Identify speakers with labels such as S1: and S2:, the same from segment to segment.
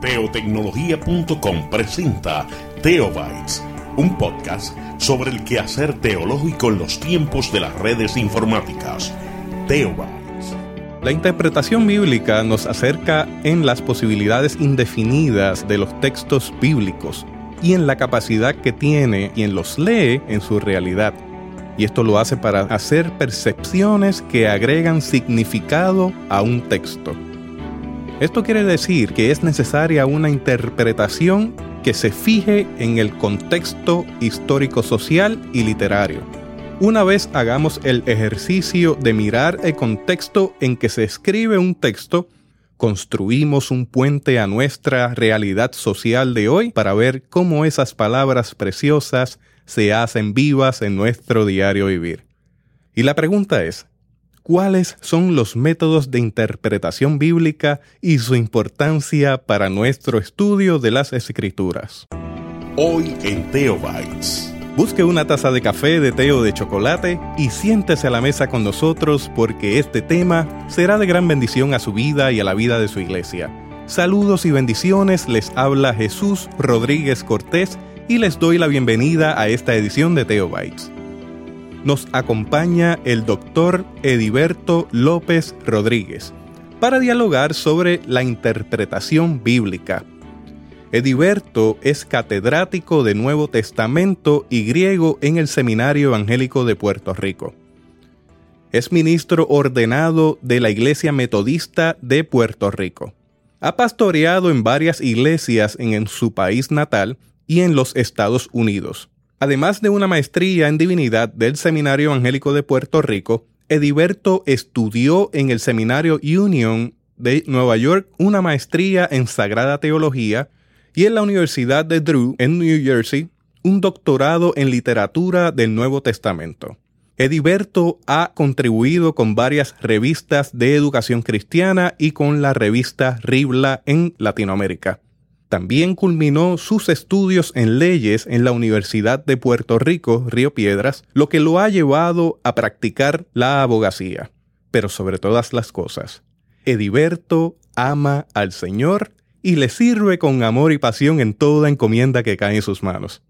S1: Teotecnología.com presenta Teobytes, un podcast sobre el quehacer teológico en los tiempos de las redes informáticas. Teobytes.
S2: La interpretación bíblica nos acerca en las posibilidades indefinidas de los textos bíblicos y en la capacidad que tiene quien los lee en su realidad. Y esto lo hace para hacer percepciones que agregan significado a un texto. Esto quiere decir que es necesaria una interpretación que se fije en el contexto histórico-social y literario. Una vez hagamos el ejercicio de mirar el contexto en que se escribe un texto, construimos un puente a nuestra realidad social de hoy para ver cómo esas palabras preciosas se hacen vivas en nuestro diario vivir. Y la pregunta es, ¿cuáles son los métodos de interpretación bíblica y su importancia para nuestro estudio de las escrituras?
S1: Hoy en Teobytes.
S2: Busque una taza de café, de té o de chocolate y siéntese a la mesa con nosotros porque este tema será de gran bendición a su vida y a la vida de su iglesia. Saludos y bendiciones, les habla Jesús Rodríguez Cortés y les doy la bienvenida a esta edición de Teobytes. Nos acompaña el doctor Ediberto López Rodríguez para dialogar sobre la interpretación bíblica. Ediberto es catedrático de Nuevo Testamento y griego en el Seminario Evangélico de Puerto Rico. Es ministro ordenado de la Iglesia Metodista de Puerto Rico. Ha pastoreado en varias iglesias en, su país natal y en los Estados Unidos. Además de una maestría en divinidad del Seminario Evangélico de Puerto Rico, Ediberto estudió en el Seminario Union de Nueva York una maestría en Sagrada Teología y en la Universidad de Drew en New Jersey un doctorado en literatura del Nuevo Testamento. Ediberto ha contribuido con varias revistas de educación cristiana y con la revista Ribla en Latinoamérica. También culminó sus estudios en leyes en la Universidad de Puerto Rico, Río Piedras, lo que lo ha llevado a practicar la abogacía. Pero sobre todas las cosas, Ediberto ama al Señor y le sirve con amor y pasión en toda encomienda que cae en sus manos.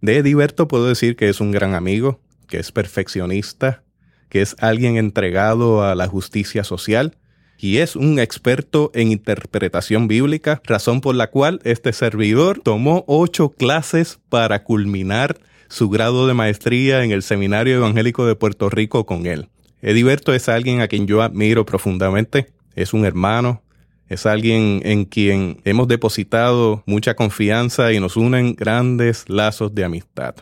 S2: De Ediberto puedo decir que es un gran amigo, que es perfeccionista, que es alguien entregado a la justicia social, y es un experto en interpretación bíblica, razón por la cual este servidor tomó ocho clases para culminar su grado de maestría en el Seminario Evangélico de Puerto Rico con él. Ediberto es alguien a quien yo admiro profundamente, es un hermano, es alguien en quien hemos depositado mucha confianza y nos unen grandes lazos de amistad.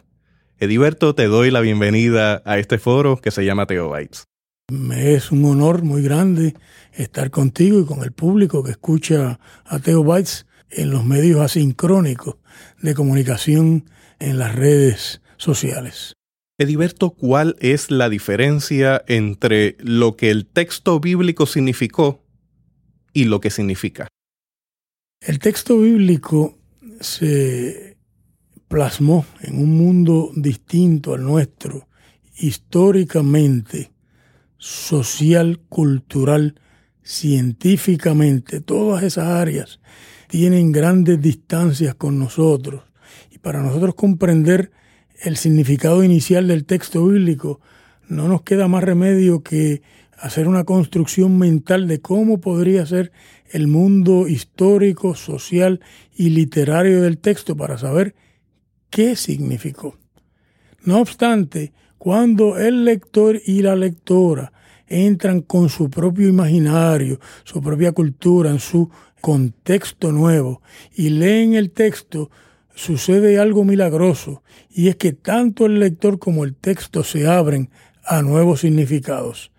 S2: Ediberto, te doy la bienvenida a este foro que se llama Teobytes.
S3: Me es un honor muy grande estar contigo y con el público que escucha a Teo Bytes en los medios asincrónicos de comunicación en las redes sociales.
S2: Ediberto, ¿cuál es la diferencia entre lo que el texto bíblico significó y lo que significa?
S3: El texto bíblico se plasmó en un mundo distinto al nuestro, históricamente social, cultural, científicamente, todas esas áreas tienen grandes distancias con nosotros. Y para nosotros comprender el significado inicial del texto bíblico, no nos queda más remedio que hacer una construcción mental de cómo podría ser el mundo histórico, social y literario del texto para saber qué significó. No obstante, cuando el lector y la lectora entran con su propio imaginario, su propia cultura, en su contexto nuevo y leen el texto, sucede algo milagroso y es que tanto el lector como el texto se abren a nuevos significados.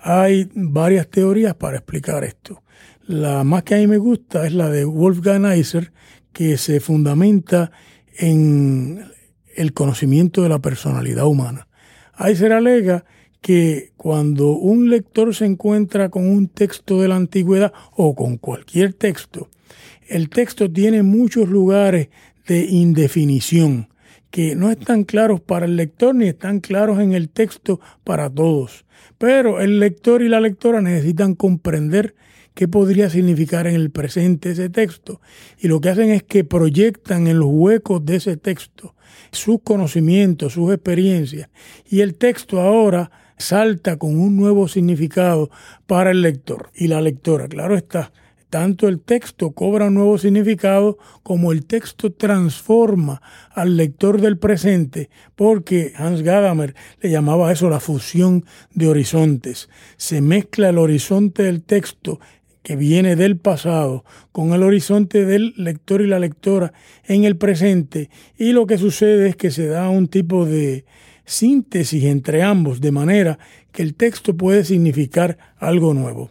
S3: Hay varias teorías para explicar esto. La más que a mí me gusta es la de Wolfgang Eiser, que se fundamenta en el conocimiento de la personalidad humana. Eiser alega que cuando un lector se encuentra con un texto de la antigüedad o con cualquier texto, el texto tiene muchos lugares de indefinición que no están claros para el lector ni están claros en el texto para todos. Pero el lector y la lectora necesitan comprender qué podría significar en el presente ese texto. Y lo que hacen es que proyectan en los huecos de ese texto sus conocimientos, sus experiencias. Y el texto ahora salta con un nuevo significado para el lector y la lectora. Claro está, tanto el texto cobra un nuevo significado como el texto transforma al lector del presente, porque Hans Gadamer le llamaba eso la fusión de horizontes. Se mezcla el horizonte del texto que viene del pasado con el horizonte del lector y la lectora en el presente y lo que sucede es que se da un tipo de síntesis entre ambos de manera que el texto puede significar algo nuevo.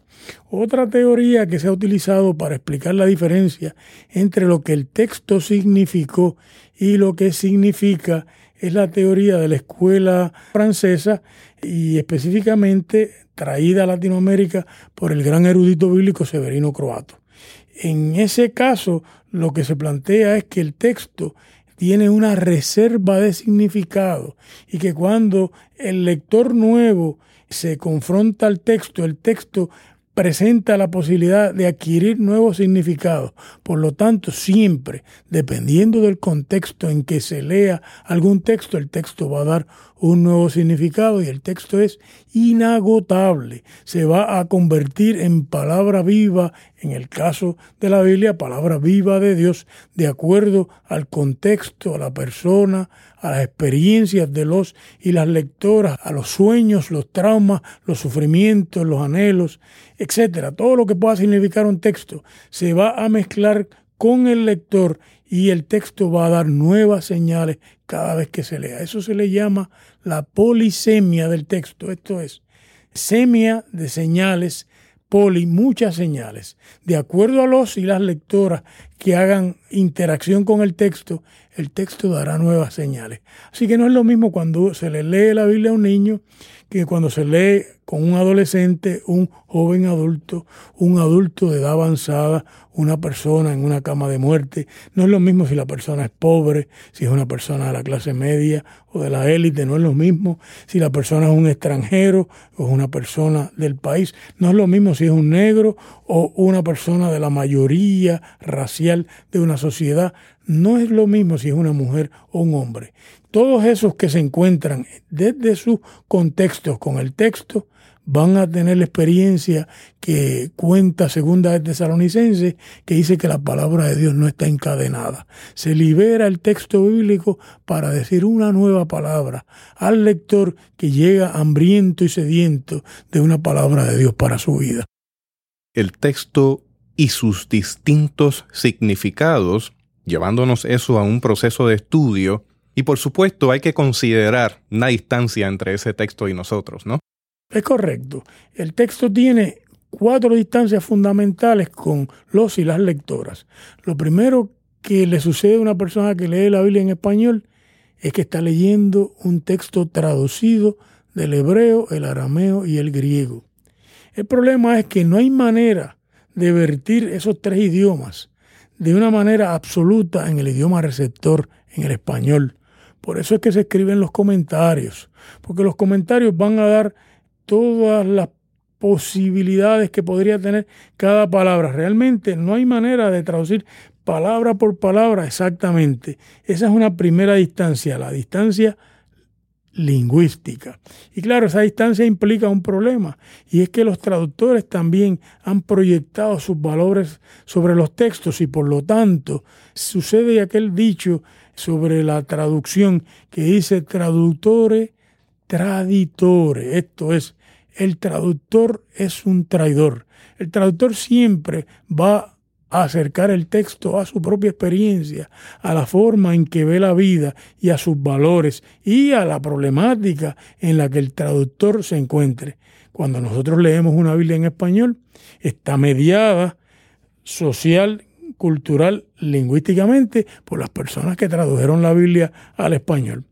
S3: Otra teoría que se ha utilizado para explicar la diferencia entre lo que el texto significó y lo que significa es la teoría de la escuela francesa y específicamente traída a Latinoamérica por el gran erudito bíblico Severino Croato. En ese caso, lo que se plantea es que el texto tiene una reserva de significado y que cuando el lector nuevo se confronta al texto, el texto presenta la posibilidad de adquirir nuevos significados. Por lo tanto, siempre, dependiendo del contexto en que se lea algún texto, el texto va a dar un nuevo significado y el texto es inagotable. Se va a convertir en palabra viva, en el caso de la Biblia, palabra viva de Dios, de acuerdo al contexto, a la persona, a las experiencias de los y las lectoras, a los sueños, los traumas, los sufrimientos, los anhelos, etcétera. Todo lo que pueda significar un texto se va a mezclar con el lector y el texto va a dar nuevas señales cada vez que se lea. Eso se le llama la polisemia del texto. Esto es semia de señales, poli, muchas señales. De acuerdo a los y las lectoras que hagan interacción con el texto, el texto dará nuevas señales. Así que no es lo mismo cuando se le lee la Biblia a un niño que cuando se lee con un adolescente, un joven adulto, un adulto de edad avanzada, una persona en una cama de muerte. No es lo mismo si la persona es pobre, si es una persona de la clase media o de la élite, no es lo mismo si la persona es un extranjero o es una persona del país, no es lo mismo si es un negro o una persona de la mayoría racial de una sociedad, no es lo mismo si es una mujer o un hombre. Todos esos que se encuentran desde sus contextos con el texto van a tener la experiencia que cuenta Segunda de Tesalonicense, que dice que la palabra de Dios no está encadenada. Se libera el texto bíblico para decir una nueva palabra al lector que llega hambriento y sediento de una palabra de Dios para su vida.
S2: El texto y sus distintos significados, llevándonos eso a un proceso de estudio, y por supuesto hay que considerar una distancia entre ese texto y nosotros, ¿no?
S3: Es correcto. El texto tiene cuatro distancias fundamentales con los y las lectoras. Lo primero que le sucede a una persona que lee la Biblia en español es que está leyendo un texto traducido del hebreo, el arameo y el griego. El problema es que no hay manera de vertir esos tres idiomas de una manera absoluta en el idioma receptor, en el español. Por eso es que se escriben los comentarios, porque los comentarios van a dar todas las posibilidades que podría tener cada palabra. Realmente no hay manera de traducir palabra por palabra exactamente. Esa es una primera distancia, la distancia lingüística. Y claro, esa distancia implica un problema, y es que los traductores también han proyectado sus valores sobre los textos y por lo tanto sucede aquel dicho sobre la traducción que dice traductore traditore, esto es el traductor es un traidor. El traductor siempre va a acercar el texto a su propia experiencia, a la forma en que ve la vida y a sus valores y a la problemática en la que el traductor se encuentre. Cuando nosotros leemos una Biblia en español, está mediada social, cultural, lingüísticamente por las personas que tradujeron la Biblia al español.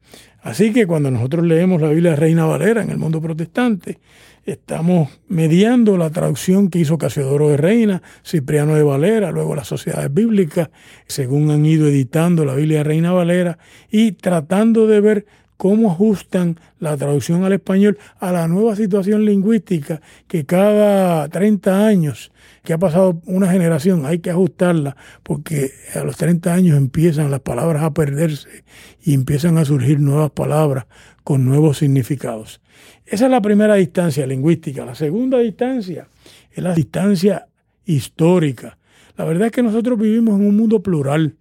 S3: Así que cuando nosotros leemos la Biblia de Reina Valera en el mundo protestante, estamos mediando la traducción que hizo Casiodoro de Reina, Cipriano de Valera, luego las sociedades bíblicas, según han ido editando la Biblia de Reina Valera, y tratando de ver cómo ajustan la traducción al español a la nueva situación lingüística que cada 30 años que ha pasado una generación, hay que ajustarla porque a los 30 años empiezan las palabras a perderse y empiezan a surgir nuevas palabras con nuevos significados. Esa es la primera distancia lingüística. La segunda distancia es la distancia histórica. La verdad es que nosotros vivimos en un mundo plural.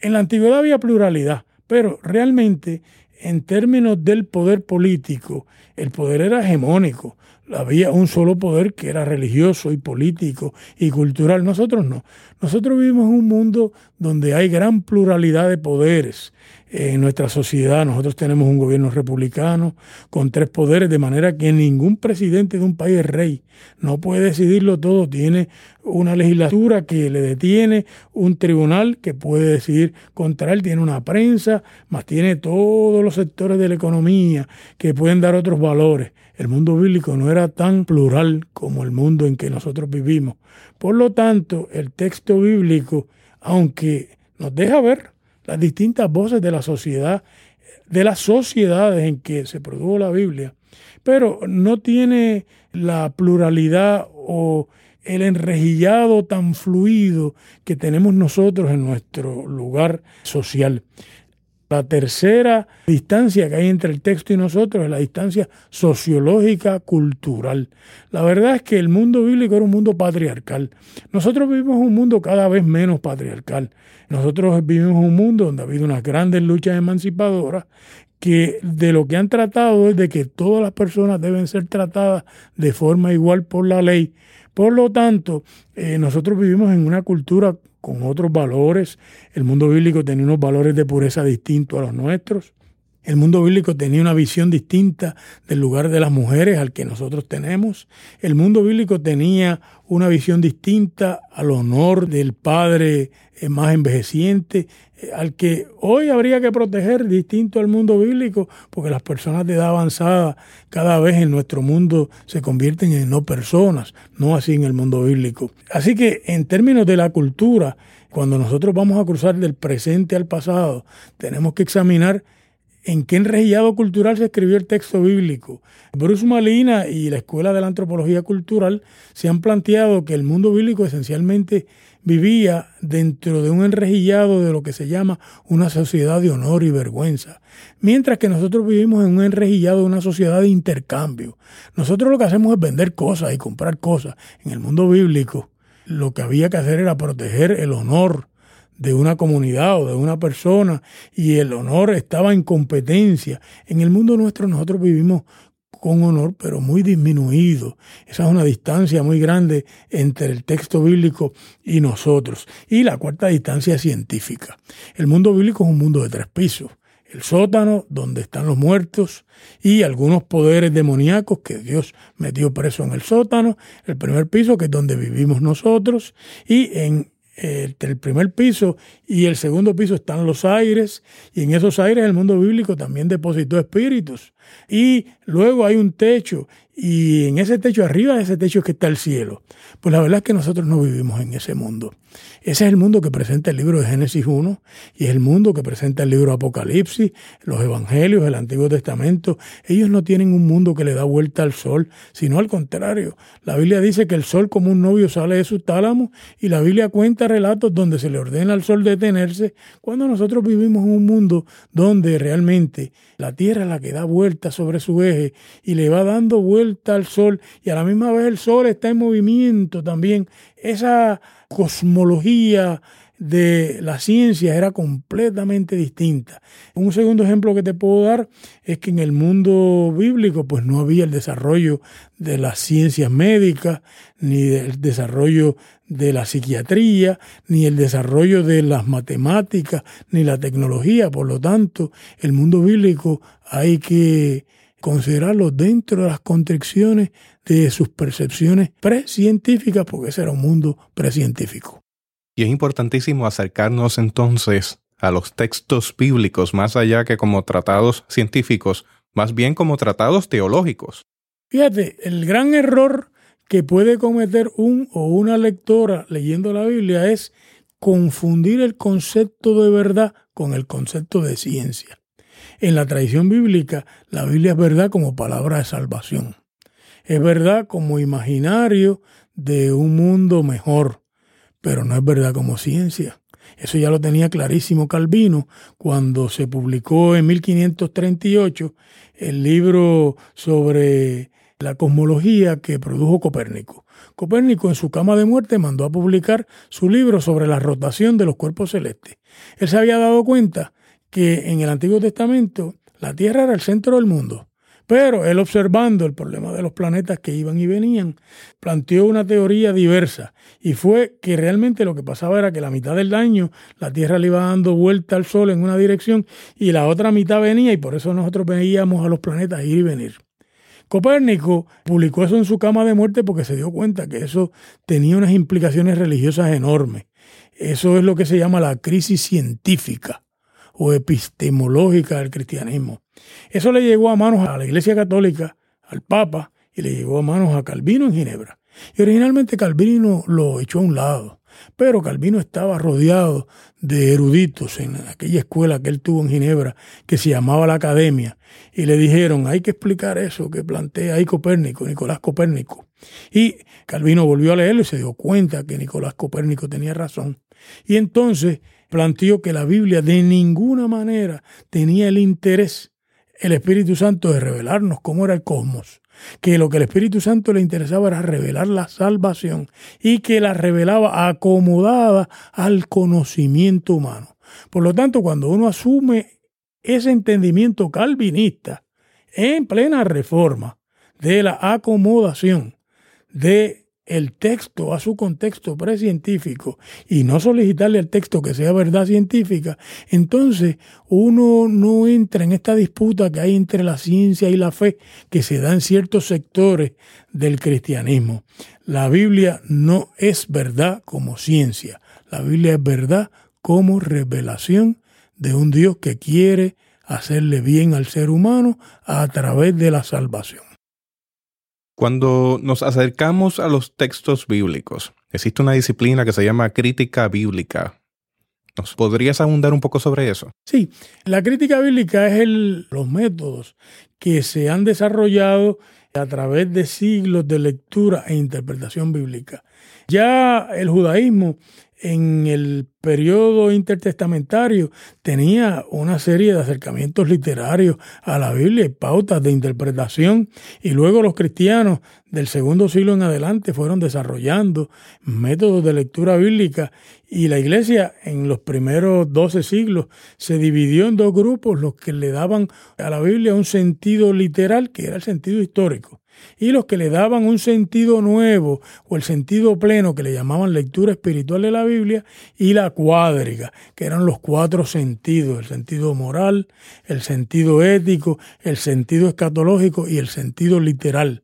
S3: En la antigüedad había pluralidad, pero realmente en términos del poder político, el poder era hegemónico. Había un solo poder que era religioso y político y cultural. Nosotros no. Nosotros vivimos en un mundo donde hay gran pluralidad de poderes en nuestra sociedad. Nosotros tenemos un gobierno republicano con tres poderes, de manera que ningún presidente de un país es rey. No puede decidirlo todo. Tiene una legislatura que le detiene, un tribunal que puede decidir contra él, tiene una prensa, más tiene todos los sectores de la economía que pueden dar otros valores. El mundo bíblico no era tan plural como el mundo en que nosotros vivimos. Por lo tanto, el texto bíblico, aunque nos deja ver las distintas voces de la sociedad, de las sociedades en que se produjo la Biblia, pero no tiene la pluralidad o el enrejillado tan fluido que tenemos nosotros en nuestro lugar social. La tercera distancia que hay entre el texto y nosotros es la distancia sociológica cultural. La verdad es que el mundo bíblico era un mundo patriarcal. Nosotros vivimos un mundo cada vez menos patriarcal. Nosotros vivimos un mundo donde ha habido unas grandes luchas emancipadoras que de lo que han tratado es de que todas las personas deben ser tratadas de forma igual por la ley. Por lo tanto, eh, nosotros vivimos en una cultura con otros valores. El mundo bíblico tenía unos valores de pureza distintos a los nuestros. El mundo bíblico tenía una visión distinta del lugar de las mujeres al que nosotros tenemos. El mundo bíblico tenía una visión distinta al honor del padre eh, más envejeciente, eh, al que hoy habría que proteger distinto al mundo bíblico, porque las personas de edad avanzada cada vez en nuestro mundo se convierten en no personas, no así en el mundo bíblico. Así que en términos de la cultura, cuando nosotros vamos a cruzar del presente al pasado, tenemos que examinar en qué enrejillado cultural se escribió el texto bíblico. Bruce Malina y la Escuela de la Antropología Cultural se han planteado que el mundo bíblico esencialmente vivía dentro de un enrejillado de lo que se llama una sociedad de honor y vergüenza, mientras que nosotros vivimos en un enrejillado de una sociedad de intercambio. Nosotros lo que hacemos es vender cosas y comprar cosas. En el mundo bíblico lo que había que hacer era proteger el honor, de una comunidad o de una persona y el honor estaba en competencia. En el mundo nuestro nosotros vivimos con honor, pero muy disminuido. Esa es una distancia muy grande entre el texto bíblico y nosotros. Y la cuarta distancia científica. El mundo bíblico es un mundo de tres pisos. El sótano, donde están los muertos, y algunos poderes demoníacos que Dios metió preso en el sótano. El primer piso, que es donde vivimos nosotros, y en entre el primer piso y el segundo piso están los aires, y en esos aires el mundo bíblico también depositó espíritus. Y luego hay un techo, y en ese techo, arriba de ese techo es que está el cielo. Pues la verdad es que nosotros no vivimos en ese mundo. Ese es el mundo que presenta el libro de Génesis 1 y es el mundo que presenta el libro de Apocalipsis, los Evangelios, el Antiguo Testamento. Ellos no tienen un mundo que le da vuelta al sol, sino al contrario. La Biblia dice que el sol como un novio sale de su tálamo y la Biblia cuenta relatos donde se le ordena al sol detenerse cuando nosotros vivimos en un mundo donde realmente la tierra es la que da vuelta sobre su eje y le va dando vuelta al sol y a la misma vez el sol está en movimiento también. Esa cosmología de la ciencia era completamente distinta. Un segundo ejemplo que te puedo dar es que en el mundo bíblico pues no había el desarrollo de las ciencias médicas, ni el desarrollo de la psiquiatría, ni el desarrollo de las matemáticas, ni la tecnología. Por lo tanto, el mundo bíblico hay que considerarlo dentro de las constricciones de sus percepciones precientíficas, porque ese era un mundo precientífico.
S2: Y es importantísimo acercarnos entonces a los textos bíblicos más allá que como tratados científicos, más bien como tratados teológicos.
S3: Fíjate, el gran error que puede cometer un o una lectora leyendo la Biblia es confundir el concepto de verdad con el concepto de ciencia. En la tradición bíblica, la Biblia es verdad como palabra de salvación. Es verdad como imaginario de un mundo mejor, pero no es verdad como ciencia. Eso ya lo tenía clarísimo Calvino cuando se publicó en 1538 el libro sobre la cosmología que produjo Copérnico. Copérnico en su cama de muerte mandó a publicar su libro sobre la rotación de los cuerpos celestes. Él se había dado cuenta que en el Antiguo Testamento la Tierra era el centro del mundo. Pero él observando el problema de los planetas que iban y venían, planteó una teoría diversa y fue que realmente lo que pasaba era que la mitad del año la Tierra le iba dando vuelta al Sol en una dirección y la otra mitad venía y por eso nosotros veíamos a los planetas ir y venir. Copérnico publicó eso en su cama de muerte porque se dio cuenta que eso tenía unas implicaciones religiosas enormes. Eso es lo que se llama la crisis científica o epistemológica del cristianismo. Eso le llegó a manos a la Iglesia Católica, al Papa, y le llegó a manos a Calvino en Ginebra. Y originalmente Calvino lo echó a un lado, pero Calvino estaba rodeado de eruditos en aquella escuela que él tuvo en Ginebra, que se llamaba la Academia, y le dijeron, hay que explicar eso que plantea ahí Copérnico, Nicolás Copérnico. Y Calvino volvió a leerlo y se dio cuenta que Nicolás Copérnico tenía razón. Y entonces planteó que la Biblia de ninguna manera tenía el interés, el Espíritu Santo, de revelarnos cómo era el cosmos, que lo que el Espíritu Santo le interesaba era revelar la salvación y que la revelaba acomodada al conocimiento humano. Por lo tanto, cuando uno asume ese entendimiento calvinista en plena reforma de la acomodación de el texto a su contexto precientífico y no solicitarle al texto que sea verdad científica, entonces uno no entra en esta disputa que hay entre la ciencia y la fe que se da en ciertos sectores del cristianismo. La Biblia no es verdad como ciencia, la Biblia es verdad como revelación de un Dios que quiere hacerle bien al ser humano a través de la salvación.
S2: Cuando nos acercamos a los textos bíblicos, existe una disciplina que se llama crítica bíblica. ¿Nos podrías abundar un poco sobre eso?
S3: Sí, la crítica bíblica es los métodos que se han desarrollado a través de siglos de lectura e interpretación bíblica. Ya el judaísmo en el periodo intertestamentario tenía una serie de acercamientos literarios a la Biblia y pautas de interpretación y luego los cristianos del segundo siglo en adelante fueron desarrollando métodos de lectura bíblica y la iglesia en los primeros doce siglos se dividió en dos grupos, los que le daban a la Biblia un sentido literal que era el sentido histórico y los que le daban un sentido nuevo o el sentido pleno que le llamaban lectura espiritual de la Biblia y la cuádriga, que eran los cuatro sentidos, el sentido moral, el sentido ético, el sentido escatológico y el sentido literal.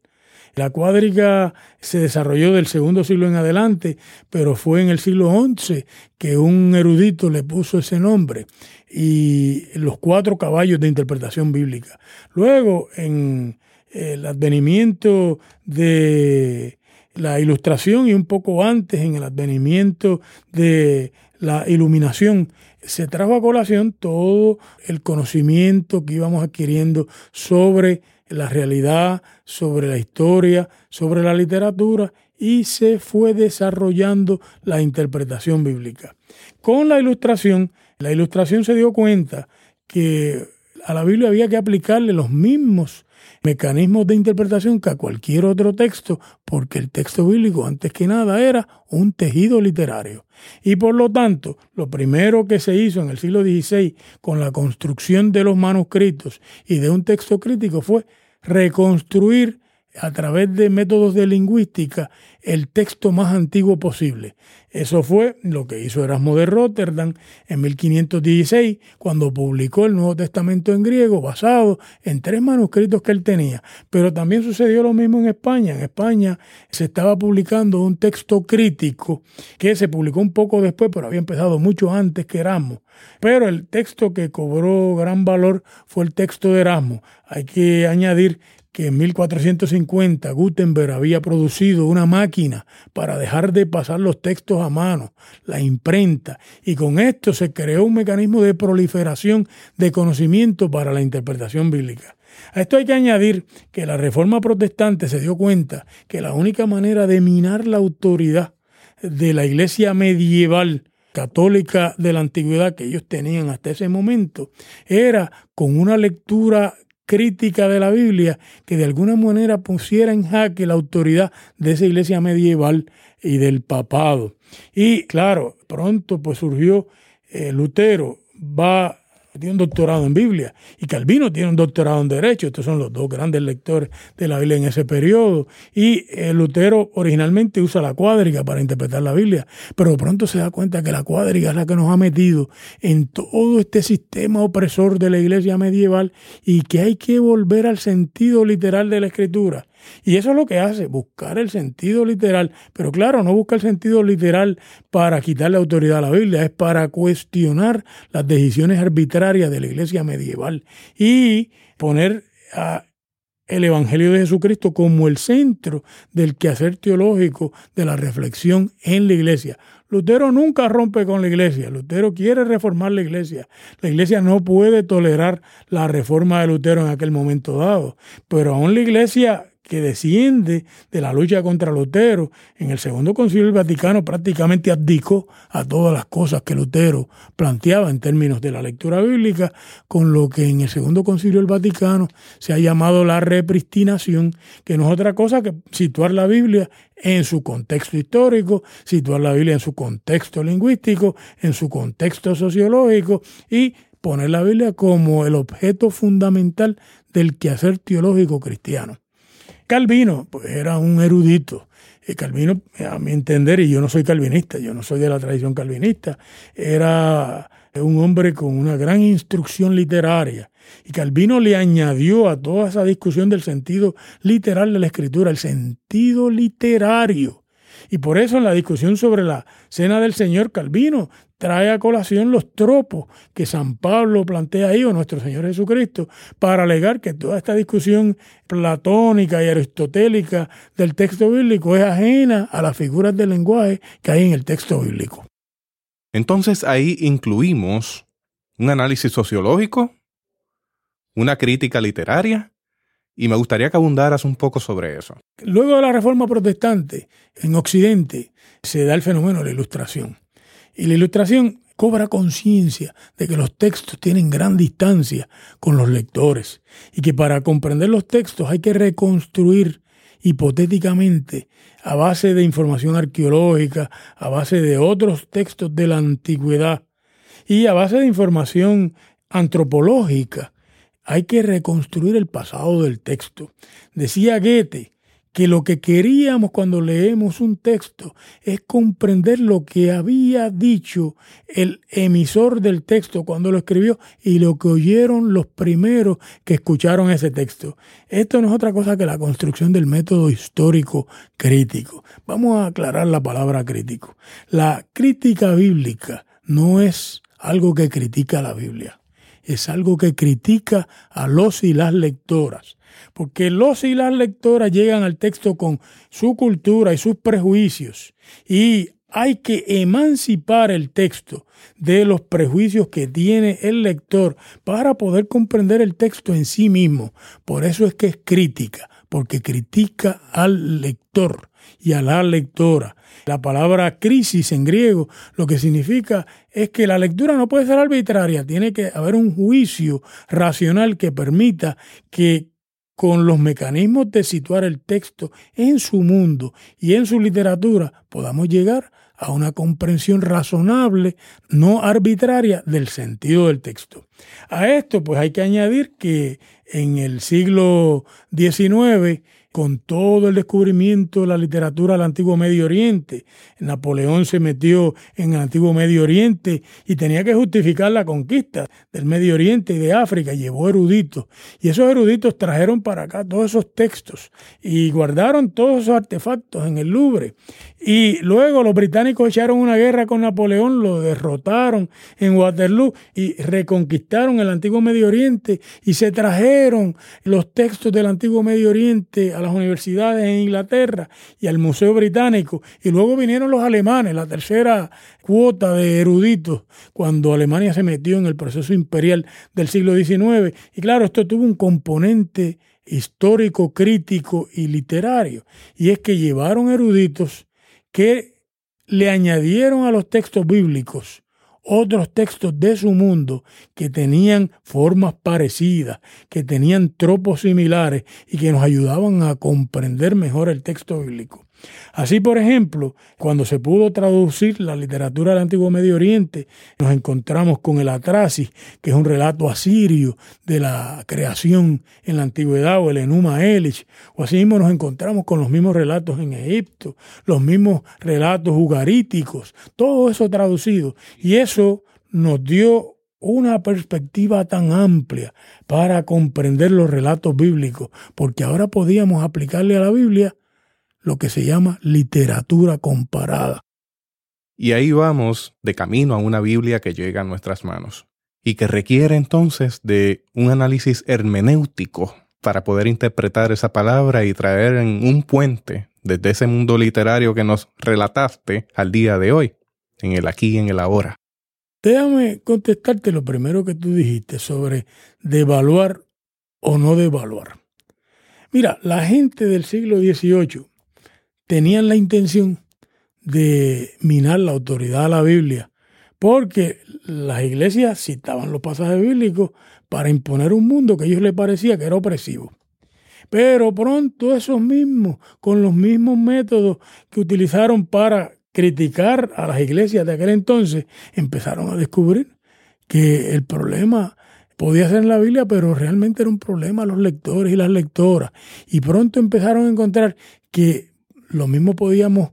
S3: La cuádriga se desarrolló del segundo siglo en adelante, pero fue en el siglo XI que un erudito le puso ese nombre y los cuatro caballos de interpretación bíblica. Luego, en el advenimiento de la ilustración y un poco antes en el advenimiento de la iluminación, se trajo a colación todo el conocimiento que íbamos adquiriendo sobre la realidad, sobre la historia, sobre la literatura y se fue desarrollando la interpretación bíblica. Con la ilustración, la ilustración se dio cuenta que a la Biblia había que aplicarle los mismos mecanismos de interpretación que a cualquier otro texto, porque el texto bíblico antes que nada era un tejido literario. Y por lo tanto, lo primero que se hizo en el siglo XVI con la construcción de los manuscritos y de un texto crítico fue reconstruir a través de métodos de lingüística el texto más antiguo posible. Eso fue lo que hizo Erasmo de Rotterdam en 1516, cuando publicó el Nuevo Testamento en griego, basado en tres manuscritos que él tenía. Pero también sucedió lo mismo en España. En España se estaba publicando un texto crítico que se publicó un poco después, pero había empezado mucho antes que Erasmo. Pero el texto que cobró gran valor fue el texto de Erasmo. Hay que añadir que en 1450 Gutenberg había producido una máquina para dejar de pasar los textos a mano, la imprenta, y con esto se creó un mecanismo de proliferación de conocimiento para la interpretación bíblica. A esto hay que añadir que la Reforma Protestante se dio cuenta que la única manera de minar la autoridad de la iglesia medieval católica de la antigüedad que ellos tenían hasta ese momento era con una lectura crítica de la Biblia que de alguna manera pusiera en jaque la autoridad de esa iglesia medieval y del papado. Y claro, pronto pues surgió eh, Lutero, va tiene un doctorado en Biblia y Calvino tiene un doctorado en Derecho. Estos son los dos grandes lectores de la Biblia en ese periodo. Y eh, Lutero originalmente usa la cuádriga para interpretar la Biblia, pero pronto se da cuenta que la cuádriga es la que nos ha metido en todo este sistema opresor de la iglesia medieval y que hay que volver al sentido literal de la escritura. Y eso es lo que hace, buscar el sentido literal. Pero claro, no busca el sentido literal para quitarle autoridad a la Biblia, es para cuestionar las decisiones arbitrarias de la iglesia medieval y poner a el Evangelio de Jesucristo como el centro del quehacer teológico de la reflexión en la iglesia. Lutero nunca rompe con la iglesia, Lutero quiere reformar la iglesia. La iglesia no puede tolerar la reforma de Lutero en aquel momento dado, pero aún la iglesia que desciende de la lucha contra Lutero. En el Segundo Concilio del Vaticano prácticamente abdicó a todas las cosas que Lutero planteaba en términos de la lectura bíblica, con lo que en el Segundo Concilio del Vaticano se ha llamado la repristinación, que no es otra cosa que situar la Biblia en su contexto histórico, situar la Biblia en su contexto lingüístico, en su contexto sociológico y poner la Biblia como el objeto fundamental del quehacer teológico cristiano. Calvino, pues era un erudito. Y Calvino, a mi entender, y yo no soy calvinista, yo no soy de la tradición calvinista, era un hombre con una gran instrucción literaria. Y Calvino le añadió a toda esa discusión del sentido literal de la escritura, el sentido literario. Y por eso en la discusión sobre la cena del Señor, Calvino trae a colación los tropos que San Pablo plantea ahí, o nuestro Señor Jesucristo, para alegar que toda esta discusión platónica y aristotélica del texto bíblico es ajena a las figuras del lenguaje que hay en el texto bíblico.
S2: Entonces ahí incluimos un análisis sociológico, una crítica literaria, y me gustaría que abundaras un poco sobre eso.
S3: Luego de la Reforma Protestante, en Occidente, se da el fenómeno de la Ilustración. Y la Ilustración cobra conciencia de que los textos tienen gran distancia con los lectores y que para comprender los textos hay que reconstruir hipotéticamente a base de información arqueológica, a base de otros textos de la antigüedad y a base de información antropológica hay que reconstruir el pasado del texto. Decía Goethe que lo que queríamos cuando leemos un texto es comprender lo que había dicho el emisor del texto cuando lo escribió y lo que oyeron los primeros que escucharon ese texto. Esto no es otra cosa que la construcción del método histórico crítico. Vamos a aclarar la palabra crítico. La crítica bíblica no es algo que critica la Biblia es algo que critica a los y las lectoras, porque los y las lectoras llegan al texto con su cultura y sus prejuicios y hay que emancipar el texto de los prejuicios que tiene el lector para poder comprender el texto en sí mismo. Por eso es que es crítica, porque critica al lector y a la lectora. La palabra crisis en griego lo que significa es que la lectura no puede ser arbitraria, tiene que haber un juicio racional que permita que con los mecanismos de situar el texto en su mundo y en su literatura podamos llegar a una comprensión razonable, no arbitraria, del sentido del texto. A esto pues hay que añadir que en el siglo XIX con todo el descubrimiento de la literatura del antiguo Medio Oriente. Napoleón se metió en el antiguo Medio Oriente y tenía que justificar la conquista del Medio Oriente y de África. Llevó eruditos y esos eruditos trajeron para acá todos esos textos y guardaron todos esos artefactos en el Louvre. Y luego los británicos echaron una guerra con Napoleón, lo derrotaron en Waterloo y reconquistaron el antiguo Medio Oriente y se trajeron los textos del antiguo Medio Oriente las universidades en Inglaterra y al Museo Británico. Y luego vinieron los alemanes, la tercera cuota de eruditos, cuando Alemania se metió en el proceso imperial del siglo XIX. Y claro, esto tuvo un componente histórico, crítico y literario. Y es que llevaron eruditos que le añadieron a los textos bíblicos otros textos de su mundo que tenían formas parecidas, que tenían tropos similares y que nos ayudaban a comprender mejor el texto bíblico. Así, por ejemplo, cuando se pudo traducir la literatura del Antiguo Medio Oriente, nos encontramos con el Atrasis, que es un relato asirio de la creación en la antigüedad, o el Enuma Elish, o así mismo nos encontramos con los mismos relatos en Egipto, los mismos relatos ugaríticos, todo eso traducido. Y eso nos dio una perspectiva tan amplia para comprender los relatos bíblicos, porque ahora podíamos aplicarle a la Biblia lo que se llama literatura comparada.
S2: Y ahí vamos de camino a una Biblia que llega a nuestras manos y que requiere entonces de un análisis hermenéutico para poder interpretar esa palabra y traer en un puente desde ese mundo literario que nos relataste al día de hoy, en el aquí y en el ahora.
S3: Déjame contestarte lo primero que tú dijiste sobre devaluar o no devaluar. Mira, la gente del siglo XVIII tenían la intención de minar la autoridad de la Biblia, porque las iglesias citaban los pasajes bíblicos para imponer un mundo que a ellos les parecía que era opresivo. Pero pronto esos mismos, con los mismos métodos que utilizaron para criticar a las iglesias de aquel entonces, empezaron a descubrir que el problema podía ser en la Biblia, pero realmente era un problema a los lectores y las lectoras. Y pronto empezaron a encontrar que lo mismo podíamos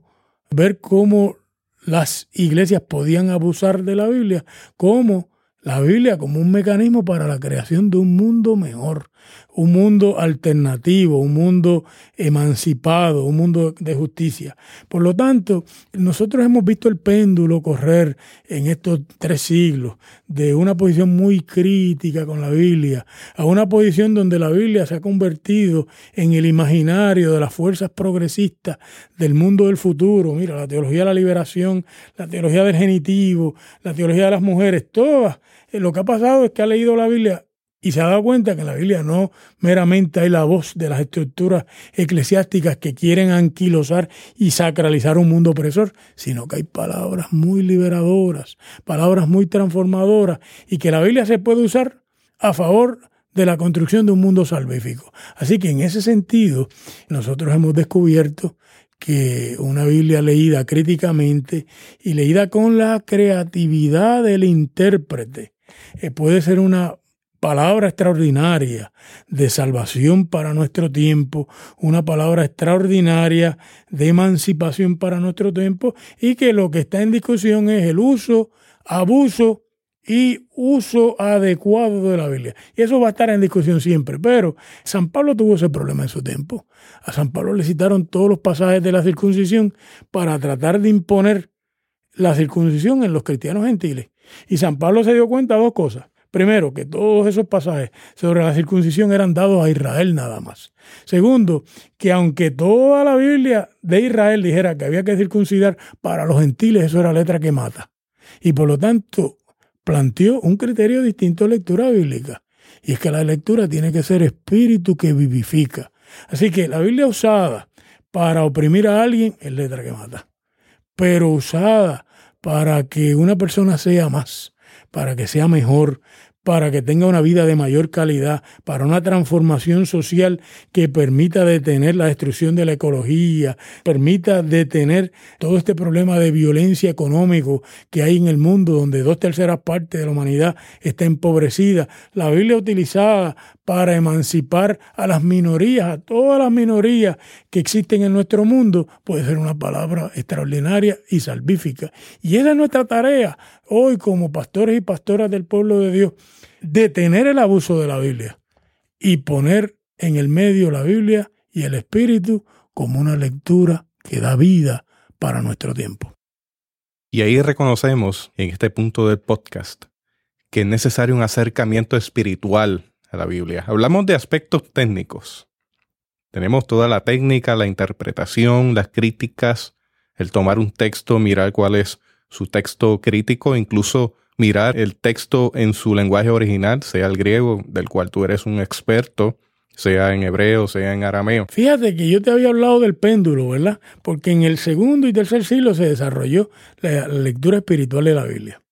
S3: ver cómo las iglesias podían abusar de la Biblia, como la Biblia como un mecanismo para la creación de un mundo mejor, un mundo alternativo, un mundo emancipado, un mundo de justicia. Por lo tanto, nosotros hemos visto el péndulo correr en estos tres siglos de una posición muy crítica con la Biblia a una posición donde la Biblia se ha convertido en el imaginario de las fuerzas progresistas del mundo del futuro. Mira, la teología de la liberación, la teología del genitivo, la teología de las mujeres, todas eh, lo que ha pasado es que ha leído la Biblia y se ha dado cuenta que en la Biblia no meramente hay la voz de las estructuras eclesiásticas que quieren anquilosar y sacralizar un mundo opresor, sino que hay palabras muy liberadoras, palabras muy transformadoras y que la Biblia se puede usar a favor de la construcción de un mundo salvífico. Así que en ese sentido, nosotros hemos descubierto que una Biblia leída críticamente y leída con la creatividad del intérprete eh, puede ser una palabra extraordinaria de salvación para nuestro tiempo, una palabra extraordinaria de emancipación para nuestro tiempo y que lo que está en discusión es el uso, abuso y uso adecuado de la Biblia. Y eso va a estar en discusión siempre. Pero San Pablo tuvo ese problema en su tiempo. A San Pablo le citaron todos los pasajes de la circuncisión para tratar de imponer la circuncisión en los cristianos gentiles. Y San Pablo se dio cuenta de dos cosas. Primero, que todos esos pasajes sobre la circuncisión eran dados a Israel nada más. Segundo, que aunque toda la Biblia de Israel dijera que había que circuncidar para los gentiles, eso era letra que mata. Y por lo tanto, planteó un criterio distinto de lectura bíblica. Y es que la lectura tiene que ser espíritu que vivifica. Así que la Biblia usada para oprimir a alguien es letra que mata. Pero usada para que una persona sea más, para que sea mejor, para que tenga una vida de mayor calidad, para una transformación social que permita detener la destrucción de la ecología, permita detener todo este problema de violencia económico que hay en el mundo, donde dos terceras partes de la humanidad está empobrecida. La Biblia utilizada para emancipar a las minorías, a todas las minorías que existen en nuestro mundo, puede ser una palabra extraordinaria y salvífica. Y esa es nuestra tarea hoy como pastores y pastoras del pueblo de Dios, detener el abuso de la Biblia y poner en el medio la Biblia y el Espíritu como una lectura que da vida para nuestro tiempo.
S2: Y ahí reconocemos en este punto del podcast que es necesario un acercamiento espiritual a la Biblia. Hablamos de aspectos técnicos. Tenemos toda la técnica, la interpretación, las críticas, el tomar un texto, mirar cuál es su texto crítico, incluso mirar el texto en su lenguaje original, sea el griego, del cual tú eres un experto, sea en hebreo, sea en arameo.
S3: Fíjate que yo te había hablado del péndulo, ¿verdad? Porque en el segundo y tercer siglo se desarrolló la, lectura espiritual de la Biblia.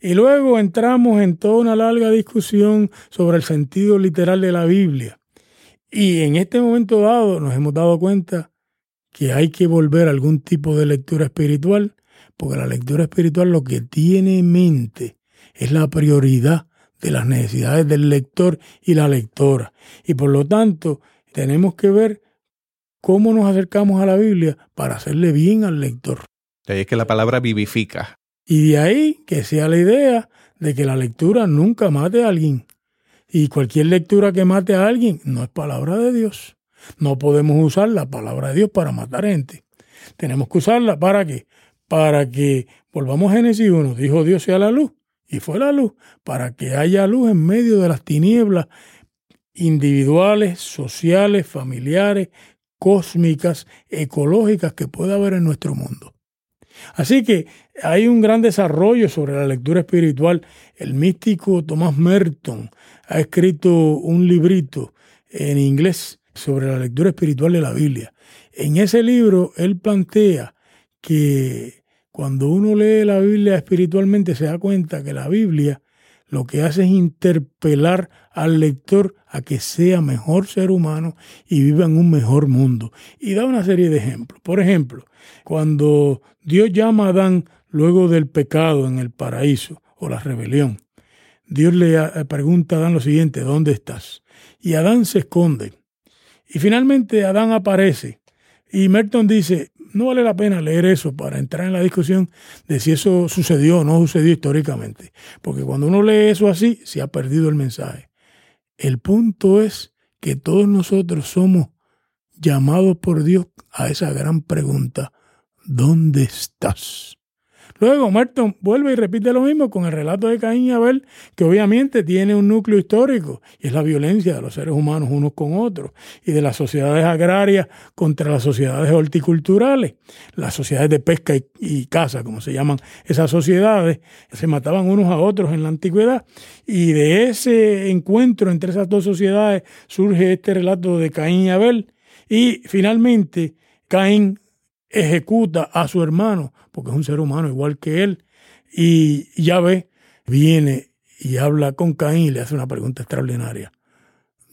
S3: Y luego entramos en toda una larga discusión sobre el sentido literal de la Biblia. Y en este momento dado nos hemos dado cuenta que hay que volver a algún tipo de lectura espiritual, porque la lectura espiritual lo que tiene en mente es la prioridad de las necesidades del lector y la lectora. Y por lo tanto, tenemos que ver cómo nos acercamos a la Biblia para hacerle bien al lector.
S2: Ahí es que la palabra vivifica.
S3: Y de ahí que sea la idea de que la lectura nunca mate a alguien. Y cualquier lectura que mate a alguien no es palabra de Dios. No podemos usar la palabra de Dios para matar gente. Tenemos que usarla para qué? Para que volvamos a Génesis 1. Dijo Dios sea la luz y fue la luz, para que haya luz en medio de las tinieblas individuales, sociales, familiares, cósmicas, ecológicas que pueda haber en nuestro mundo. Así que hay un gran desarrollo sobre la lectura espiritual. El místico Thomas Merton ha escrito un librito en inglés sobre la lectura espiritual de la Biblia. En ese libro él plantea que cuando uno lee la Biblia espiritualmente se da cuenta que la Biblia lo que hace es interpelar al lector a que sea mejor ser humano y viva en un mejor mundo. Y da una serie de ejemplos. Por ejemplo, cuando Dios llama a Adán luego del pecado en el paraíso o la rebelión, Dios le pregunta a Adán lo siguiente, ¿dónde estás? Y Adán se esconde. Y finalmente Adán aparece. Y Merton dice, no vale la pena leer eso para entrar en la discusión de si eso sucedió o no sucedió históricamente. Porque cuando uno lee eso así, se ha perdido el mensaje. El punto es que todos nosotros somos llamados por Dios a esa gran pregunta, ¿dónde estás? Luego Merton vuelve y repite lo mismo con el relato de Caín y Abel, que obviamente tiene un núcleo histórico, y es la violencia de los seres humanos unos con otros, y de las sociedades agrarias contra las sociedades horticulturales, las sociedades de pesca y, caza, como se llaman esas sociedades, se mataban unos a otros en la antigüedad, y de ese encuentro entre esas dos sociedades surge este relato de Caín y Abel, y finalmente Caín ejecuta a su hermano, porque es un ser humano igual que él, y ve viene y habla con Caín y le hace una pregunta extraordinaria.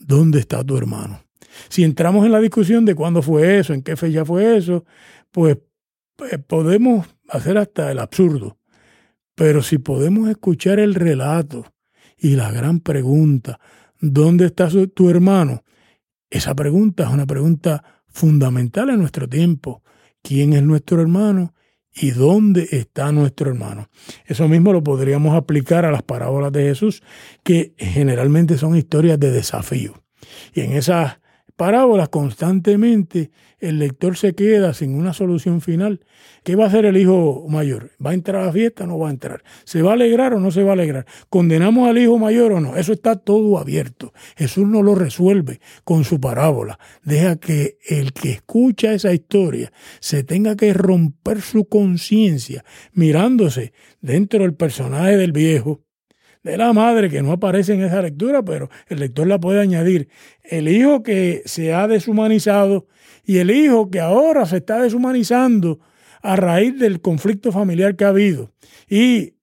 S3: ¿Dónde está tu hermano? Si entramos en la discusión de cuándo fue eso, en qué fecha fue eso, pues, pues podemos hacer hasta el absurdo. Pero si podemos escuchar el relato y la gran pregunta, ¿dónde está tu hermano? Esa pregunta es una pregunta fundamental en nuestro tiempo quién es nuestro hermano y dónde está nuestro hermano. Eso mismo lo podríamos aplicar a las parábolas de Jesús, que generalmente son historias de desafío. Y en esas parábolas constantemente el lector se queda sin una solución final. ¿Qué va a hacer el hijo mayor? ¿Va a entrar a la fiesta o no va a entrar? ¿Se va a alegrar o no se va a alegrar? ¿Condenamos al hijo mayor o no? Eso está todo abierto. Jesús no lo resuelve con su parábola. Deja que el que escucha esa historia se tenga que romper su conciencia mirándose dentro del personaje del viejo de la madre que no aparece en esa lectura, pero el lector la puede añadir. El hijo que se ha deshumanizado y el hijo que ahora se está deshumanizando a raíz del conflicto familiar que ha habido. Y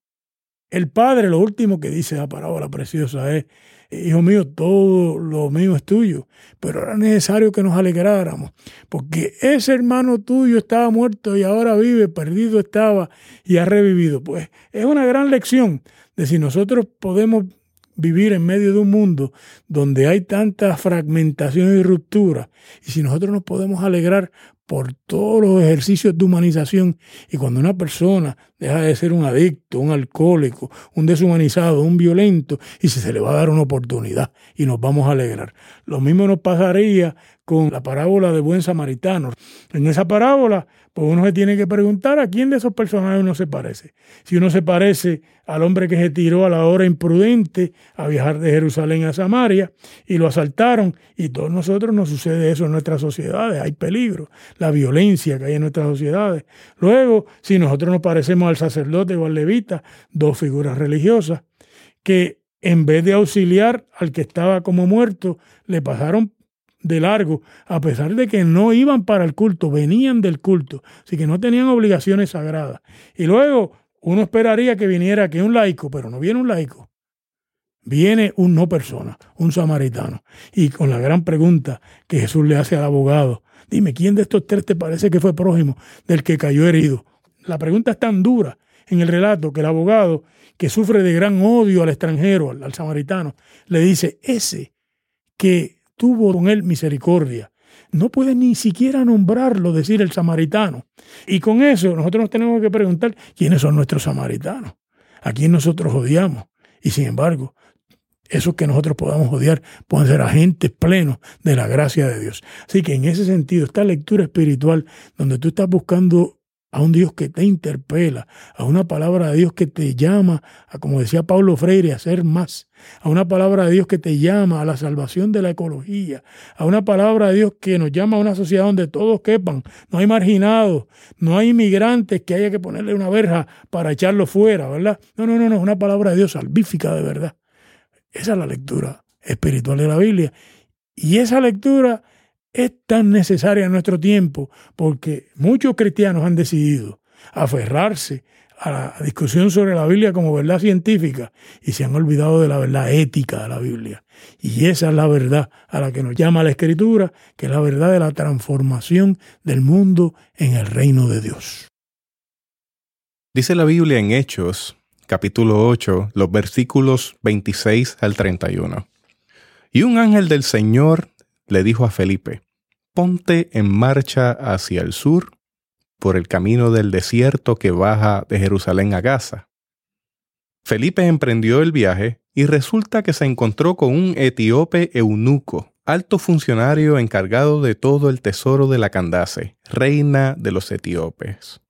S3: el padre, lo último que dice la parábola preciosa es, hijo mío, todo lo mío es tuyo, pero era necesario que nos alegráramos, porque ese hermano tuyo estaba muerto y ahora vive, perdido estaba y ha revivido. Pues es una gran lección de si nosotros podemos vivir en medio de un mundo donde hay tanta fragmentación y ruptura. Y si nosotros nos podemos alegrar por todos los ejercicios de humanización y cuando una persona deja de ser un adicto, un alcohólico, un deshumanizado, un violento, y si se le va a dar una oportunidad y nos vamos a alegrar. Lo mismo nos pasaría con la parábola de buen samaritano. En esa parábola, pues uno se tiene que preguntar a quién de esos personajes uno se parece. Si uno se parece al hombre que se tiró a la hora imprudente a viajar de Jerusalén a Samaria y lo asaltaron, y todos nosotros nos sucede eso en nuestras sociedades, hay peligro, la violencia que hay en nuestras sociedades. Luego, si nosotros nos parecemos al sacerdote o al levita, dos figuras religiosas, que en vez de auxiliar al que estaba como muerto, le pasaron de largo, a pesar de que no iban para el culto, venían del culto, así que no tenían obligaciones sagradas. Y luego uno esperaría que viniera aquí un laico, pero no viene un laico. Viene un no persona, un samaritano. Y con la gran pregunta que Jesús le hace al abogado, dime, ¿quién de estos tres te parece que fue prójimo del que cayó herido? La pregunta es tan dura en el relato que el abogado, que sufre de gran odio al extranjero, al, samaritano, le dice, ese que tuvo con él misericordia. No puede ni siquiera nombrarlo, decir el samaritano. Y con eso nosotros nos tenemos que preguntar quiénes son nuestros samaritanos, a quién nosotros odiamos. Y sin embargo, esos que nosotros podamos odiar pueden ser agentes plenos de la gracia de Dios. Así que en ese sentido, esta lectura espiritual, donde tú estás buscando a un Dios que te interpela, a una palabra de Dios que te llama, a como decía Pablo Freire, a ser más, a una palabra de Dios que te llama a la salvación de la ecología, a una palabra de Dios que nos llama a una sociedad donde todos quepan, no hay marginados, no hay inmigrantes que haya que ponerle una verja para echarlo fuera, ¿verdad? No, no, no, no, es una palabra de Dios salvífica de verdad. Esa es la lectura espiritual de la Biblia. Y esa lectura es tan necesaria en nuestro tiempo porque muchos cristianos han decidido aferrarse a la discusión sobre la Biblia como verdad científica y se han olvidado de la verdad ética de la Biblia. Y esa es la verdad a la que nos llama la Escritura, que es la verdad de la transformación del mundo en el reino de Dios.
S2: Dice la Biblia en Hechos, capítulo 8, los versículos 26 al 31. Y un ángel del Señor le dijo a Felipe, ponte en marcha hacia el sur por el camino del desierto que baja de Jerusalén a Gaza. Felipe emprendió el viaje y resulta que se encontró con un etíope eunuco, alto funcionario encargado de todo el tesoro de la Candace, reina de los etíopes.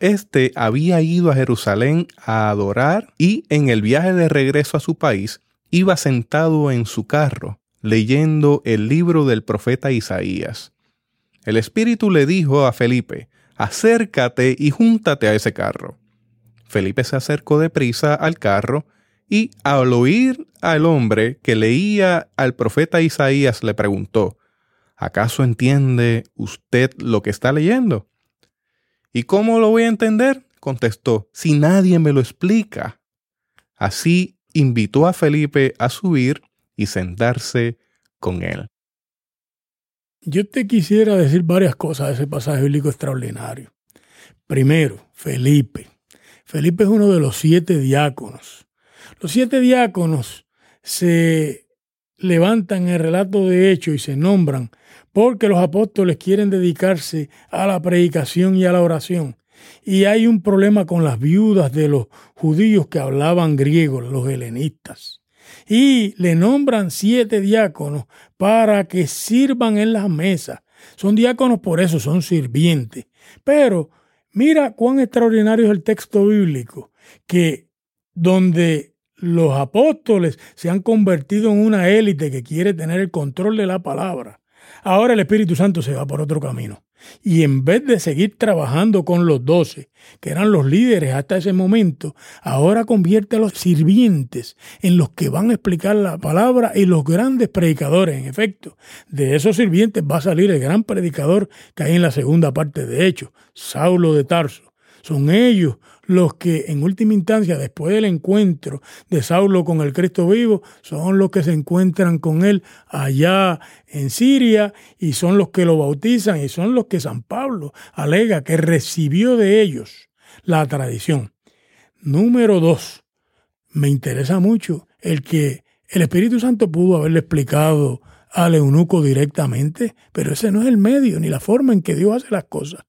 S2: Este había ido a Jerusalén a adorar y en el viaje de regreso a su país iba sentado en su carro, leyendo el libro del profeta Isaías. El Espíritu le dijo a Felipe, acércate y júntate a ese carro. Felipe se acercó deprisa al carro y al oír al hombre que leía al profeta Isaías le preguntó, ¿acaso entiende usted lo que está leyendo? ¿Y cómo lo voy a entender? contestó, si nadie me lo explica. Así invitó a Felipe a subir y sentarse con él.
S3: Yo te quisiera decir varias cosas de ese pasaje bíblico extraordinario. Primero, Felipe. Felipe es uno de los siete diáconos. Los siete diáconos se levantan en el relato de hecho y se nombran porque los apóstoles quieren dedicarse a la predicación y a la oración. Y hay un problema con las viudas de los judíos que hablaban griego, los helenistas y le nombran siete diáconos para que sirvan en las mesas. Son diáconos por eso, son sirvientes. Pero mira cuán extraordinario es el texto bíblico, que donde los apóstoles se han convertido en una élite que quiere tener el control de la palabra, ahora el Espíritu Santo se va por otro camino. Y en vez de seguir trabajando con los doce, que eran los líderes hasta ese momento, ahora convierte a los sirvientes en los que van a explicar la palabra y los grandes predicadores. En efecto, de esos sirvientes va a salir el gran predicador que hay en la segunda parte de Hechos, Saulo de Tarso. Son ellos los que en última instancia, después del encuentro de Saulo con el Cristo vivo, son los que se encuentran con él allá en Siria y son los que lo bautizan y son los que San Pablo alega que recibió de ellos la tradición. Número dos, me interesa mucho el que el Espíritu Santo pudo haberle explicado al eunuco directamente, pero ese no es el medio ni la forma en que Dios hace las cosas.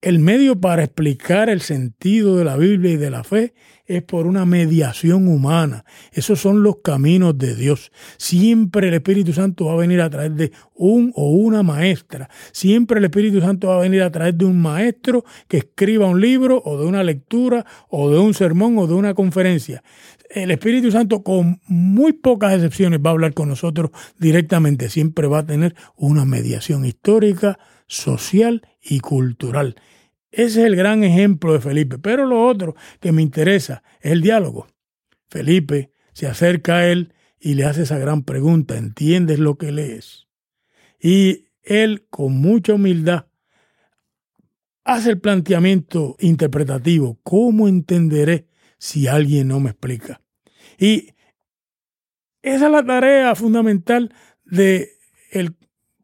S3: El medio para explicar el sentido de la Biblia y de la fe es por una mediación humana. Esos son los caminos de Dios. Siempre el Espíritu Santo va a venir a través de un o una maestra. Siempre el Espíritu Santo va a venir a través de un maestro que escriba un libro o de una lectura o de un sermón o de una conferencia. El Espíritu Santo, con muy pocas excepciones, va a hablar con nosotros directamente. Siempre va a tener una mediación histórica, social y cultural. Ese es el gran ejemplo de Felipe. Pero lo otro que me interesa es el diálogo. Felipe se acerca a él y le hace esa gran pregunta, ¿entiendes lo que lees? Y él, con mucha humildad, hace el planteamiento interpretativo, ¿cómo entenderé si alguien no me explica? Y esa es la tarea fundamental de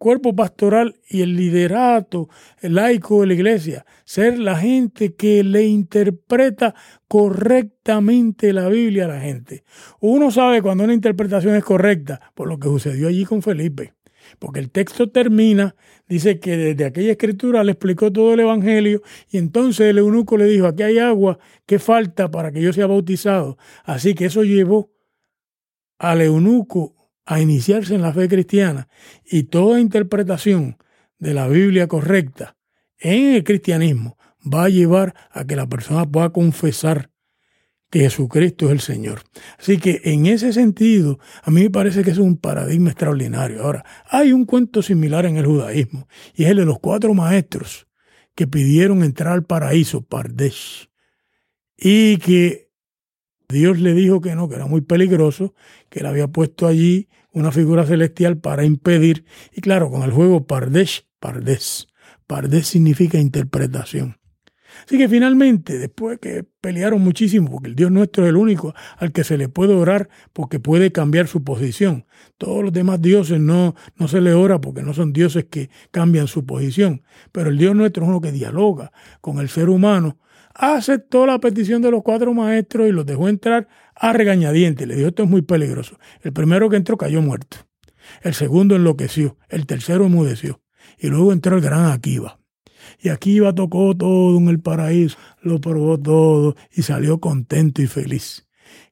S3: cuerpo pastoral y el liderato el laico de la iglesia, ser la gente que le interpreta correctamente la Biblia a la gente. Uno sabe cuando una interpretación es correcta, por lo que sucedió allí con Felipe. Porque el texto termina, dice que desde aquella escritura le explicó todo el Evangelio y entonces el eunuco le dijo, aquí hay agua, ¿qué falta para que yo sea bautizado? Así que eso llevó al eunuco a iniciarse en la fe cristiana y toda interpretación de la Biblia correcta en el cristianismo va a llevar a que la persona pueda confesar que Jesucristo es el Señor. Así que en ese sentido, a mí me parece que es un paradigma extraordinario. Ahora, hay un cuento similar en el judaísmo, y es el de los cuatro maestros que pidieron entrar al paraíso, Pardesh, y que Dios le dijo que no, que era muy peligroso, que él había puesto allí una figura celestial para impedir. Y claro, con el juego Pardesh, Pardes. Pardes significa interpretación. Así que finalmente, después que pelearon muchísimo, porque el Dios nuestro es el único al que se le puede orar porque puede cambiar su posición. Todos los demás dioses no, no se le ora porque no son dioses que cambian su posición. Pero el Dios nuestro es uno que dialoga con el ser humano aceptó la petición de los cuatro maestros y los dejó entrar a regañadientes. Le dijo, esto es muy peligroso. El primero que entró cayó muerto. El segundo enloqueció. El tercero enmudeció. Y luego entró el gran Akiva. Y Akiva tocó todo en el paraíso, lo probó todo y salió contento y feliz.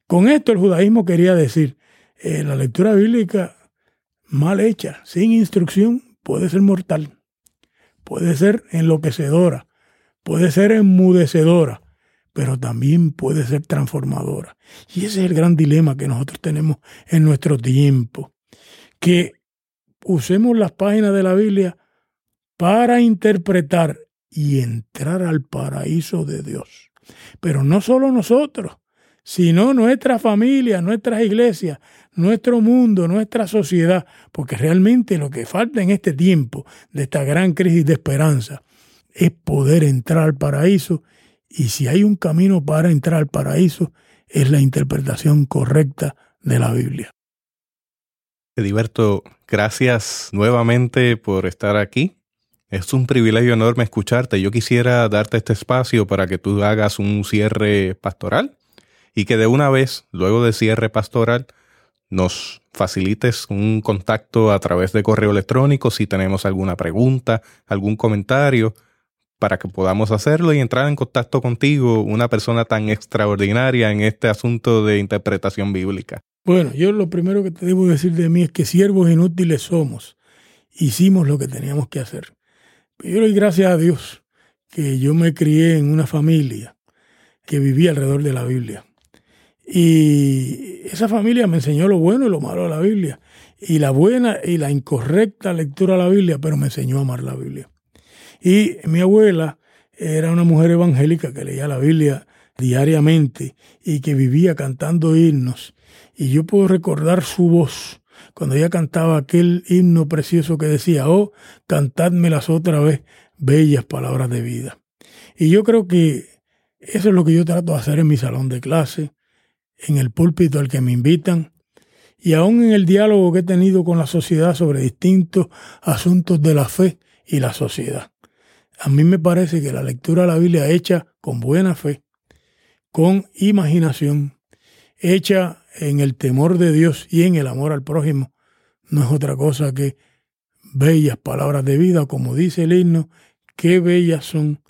S3: Con esto el judaísmo quería decir, eh, la lectura bíblica mal hecha, sin instrucción, puede ser mortal, puede ser enloquecedora, puede ser enmudecedora, pero también puede ser transformadora. Y ese es el gran dilema que nosotros tenemos en nuestro tiempo, que usemos las páginas de la Biblia para interpretar y entrar al paraíso de Dios. Pero no solo nosotros, sino nuestra familia, nuestras iglesias, nuestro mundo, nuestra sociedad, porque realmente lo que falta en este tiempo de esta gran crisis de esperanza es poder entrar al paraíso y si hay un camino para entrar al paraíso es la interpretación correcta de la Biblia.
S2: Ediberto, gracias nuevamente por estar aquí. Es un privilegio enorme escucharte. Yo quisiera darte este espacio para que tú hagas un cierre pastoral y que de una vez, luego del cierre pastoral, nos facilites un contacto a través de correo electrónico si tenemos alguna pregunta, algún comentario para que podamos hacerlo y entrar en contacto contigo, una persona tan extraordinaria en este asunto de interpretación bíblica?
S3: Bueno, yo lo primero que te debo decir de mí es que siervos inútiles somos. Hicimos lo que teníamos que hacer. Yo doy gracias a Dios que yo me crié en una familia que vivía alrededor de la Biblia. Y esa familia me enseñó lo bueno y lo malo de la Biblia. Y la buena y la incorrecta lectura de la Biblia, pero me enseñó a amar la Biblia. Y mi abuela era una mujer evangélica que leía la Biblia diariamente y que vivía cantando himnos. Y yo puedo recordar su voz cuando ella cantaba aquel himno precioso que decía, oh, cantádmelas otra vez, bellas palabras de vida. Y yo creo que eso es lo que yo trato de hacer en mi salón de clase, en el púlpito al que me invitan, y aún en el diálogo que he tenido con la sociedad sobre distintos asuntos de la fe y la sociedad. A mí me parece que la lectura de la Biblia hecha con buena fe, con imaginación hecha en el temor de Dios y en el amor al prójimo, no es otra cosa que bellas palabras de vida, como dice el himno, qué bellas son,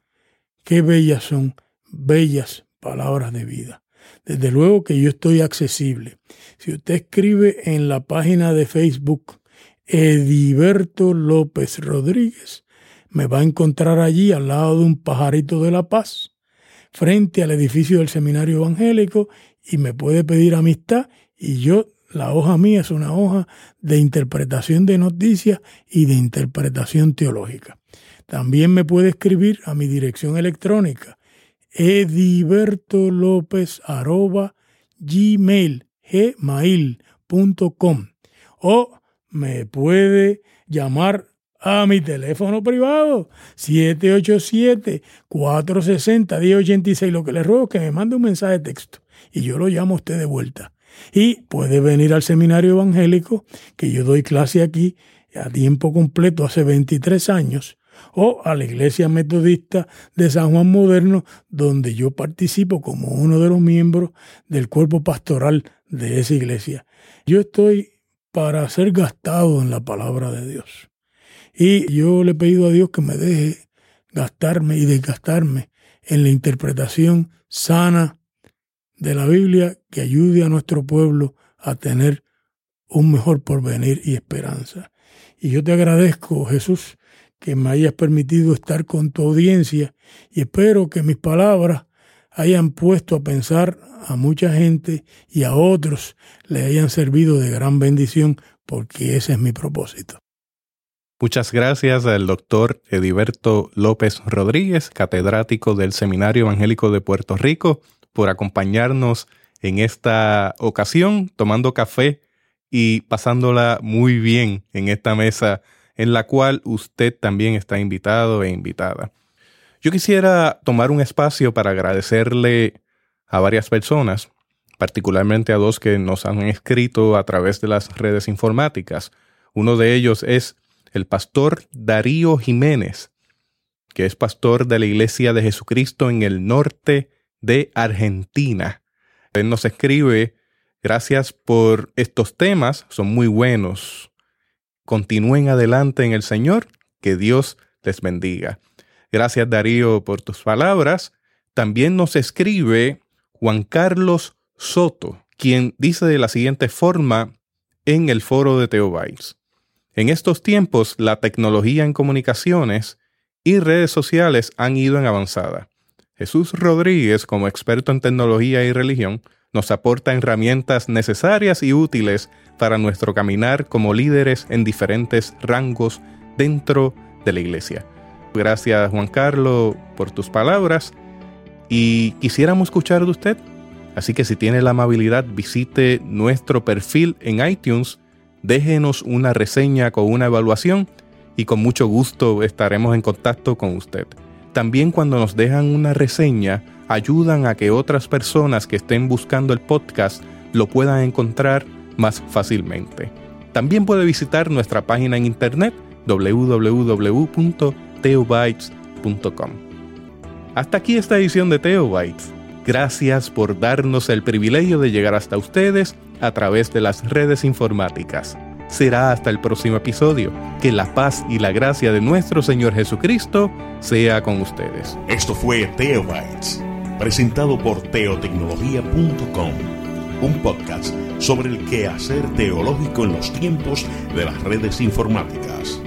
S3: qué bellas son, bellas palabras de vida. Desde luego que yo estoy accesible. Si usted escribe en la página de Facebook Ediberto López Rodríguez, me va a encontrar allí al lado de un pajarito de la paz, frente al edificio del seminario evangélico, y me puede pedir amistad y yo la hoja mía es una hoja de interpretación de noticias y de interpretación teológica. También me puede escribir a mi dirección electrónica edibertolopez.gmail.com o me puede llamar a mi teléfono privado 787-460-1086. Lo que le ruego es que me mande un mensaje de texto y yo lo llamo a usted de vuelta. Y puede venir al seminario evangélico, que yo doy clase aquí a tiempo completo hace 23 años, o a la iglesia metodista de San Juan Moderno, donde yo participo como uno de los miembros del cuerpo pastoral de esa iglesia. Yo estoy para ser gastado en la palabra de Dios. Y yo le he pedido a Dios que me deje gastarme y desgastarme en la interpretación sana de la Biblia que ayude a nuestro pueblo a tener un mejor porvenir y esperanza. Y yo te agradezco, Jesús, que me hayas permitido estar con tu audiencia y espero que mis palabras hayan puesto a pensar a mucha gente y a otros le hayan servido de gran bendición porque ese es mi propósito.
S2: Muchas gracias al doctor Ediberto López Rodríguez, catedrático del Seminario Evangélico de Puerto Rico, por acompañarnos en esta ocasión, tomando café y pasándola muy bien en esta mesa en la cual usted también está invitado e invitada. Yo quisiera tomar un espacio para agradecerle a varias personas, particularmente a dos que nos han escrito a través de las redes informáticas. Uno de ellos es el pastor Darío Jiménez, que es pastor de la Iglesia de Jesucristo en el norte de Argentina. Él nos escribe, gracias por estos temas, son muy buenos. Continúen adelante en el Señor, que Dios les bendiga. Gracias Darío por tus palabras. También nos escribe Juan Carlos Soto, quien dice de la siguiente forma en el foro de Teobytes. En estos tiempos, la tecnología en comunicaciones y redes sociales han ido en avanzada. Jesús Rodríguez, como experto en tecnología y religión, nos aporta herramientas necesarias y útiles para nuestro caminar como líderes en diferentes rangos dentro de la iglesia. Gracias Juan Carlos por tus palabras y quisiéramos escuchar de usted. Así que si tiene la amabilidad, visite nuestro perfil en iTunes, déjenos una reseña con una evaluación y con mucho gusto estaremos en contacto con usted. También cuando nos dejan una reseña, ayudan a que otras personas que estén buscando el podcast lo puedan encontrar más fácilmente. También puede visitar nuestra página en internet www.teobytes.com. Hasta aquí esta edición de Teobytes. Gracias por darnos el privilegio de llegar hasta ustedes a través de las redes informáticas será hasta el próximo episodio. Que la paz y la gracia de nuestro Señor Jesucristo sea con ustedes.
S1: Esto fue Teobytes, presentado por teotecnología.com, un podcast sobre el quehacer teológico en los tiempos de las redes informáticas.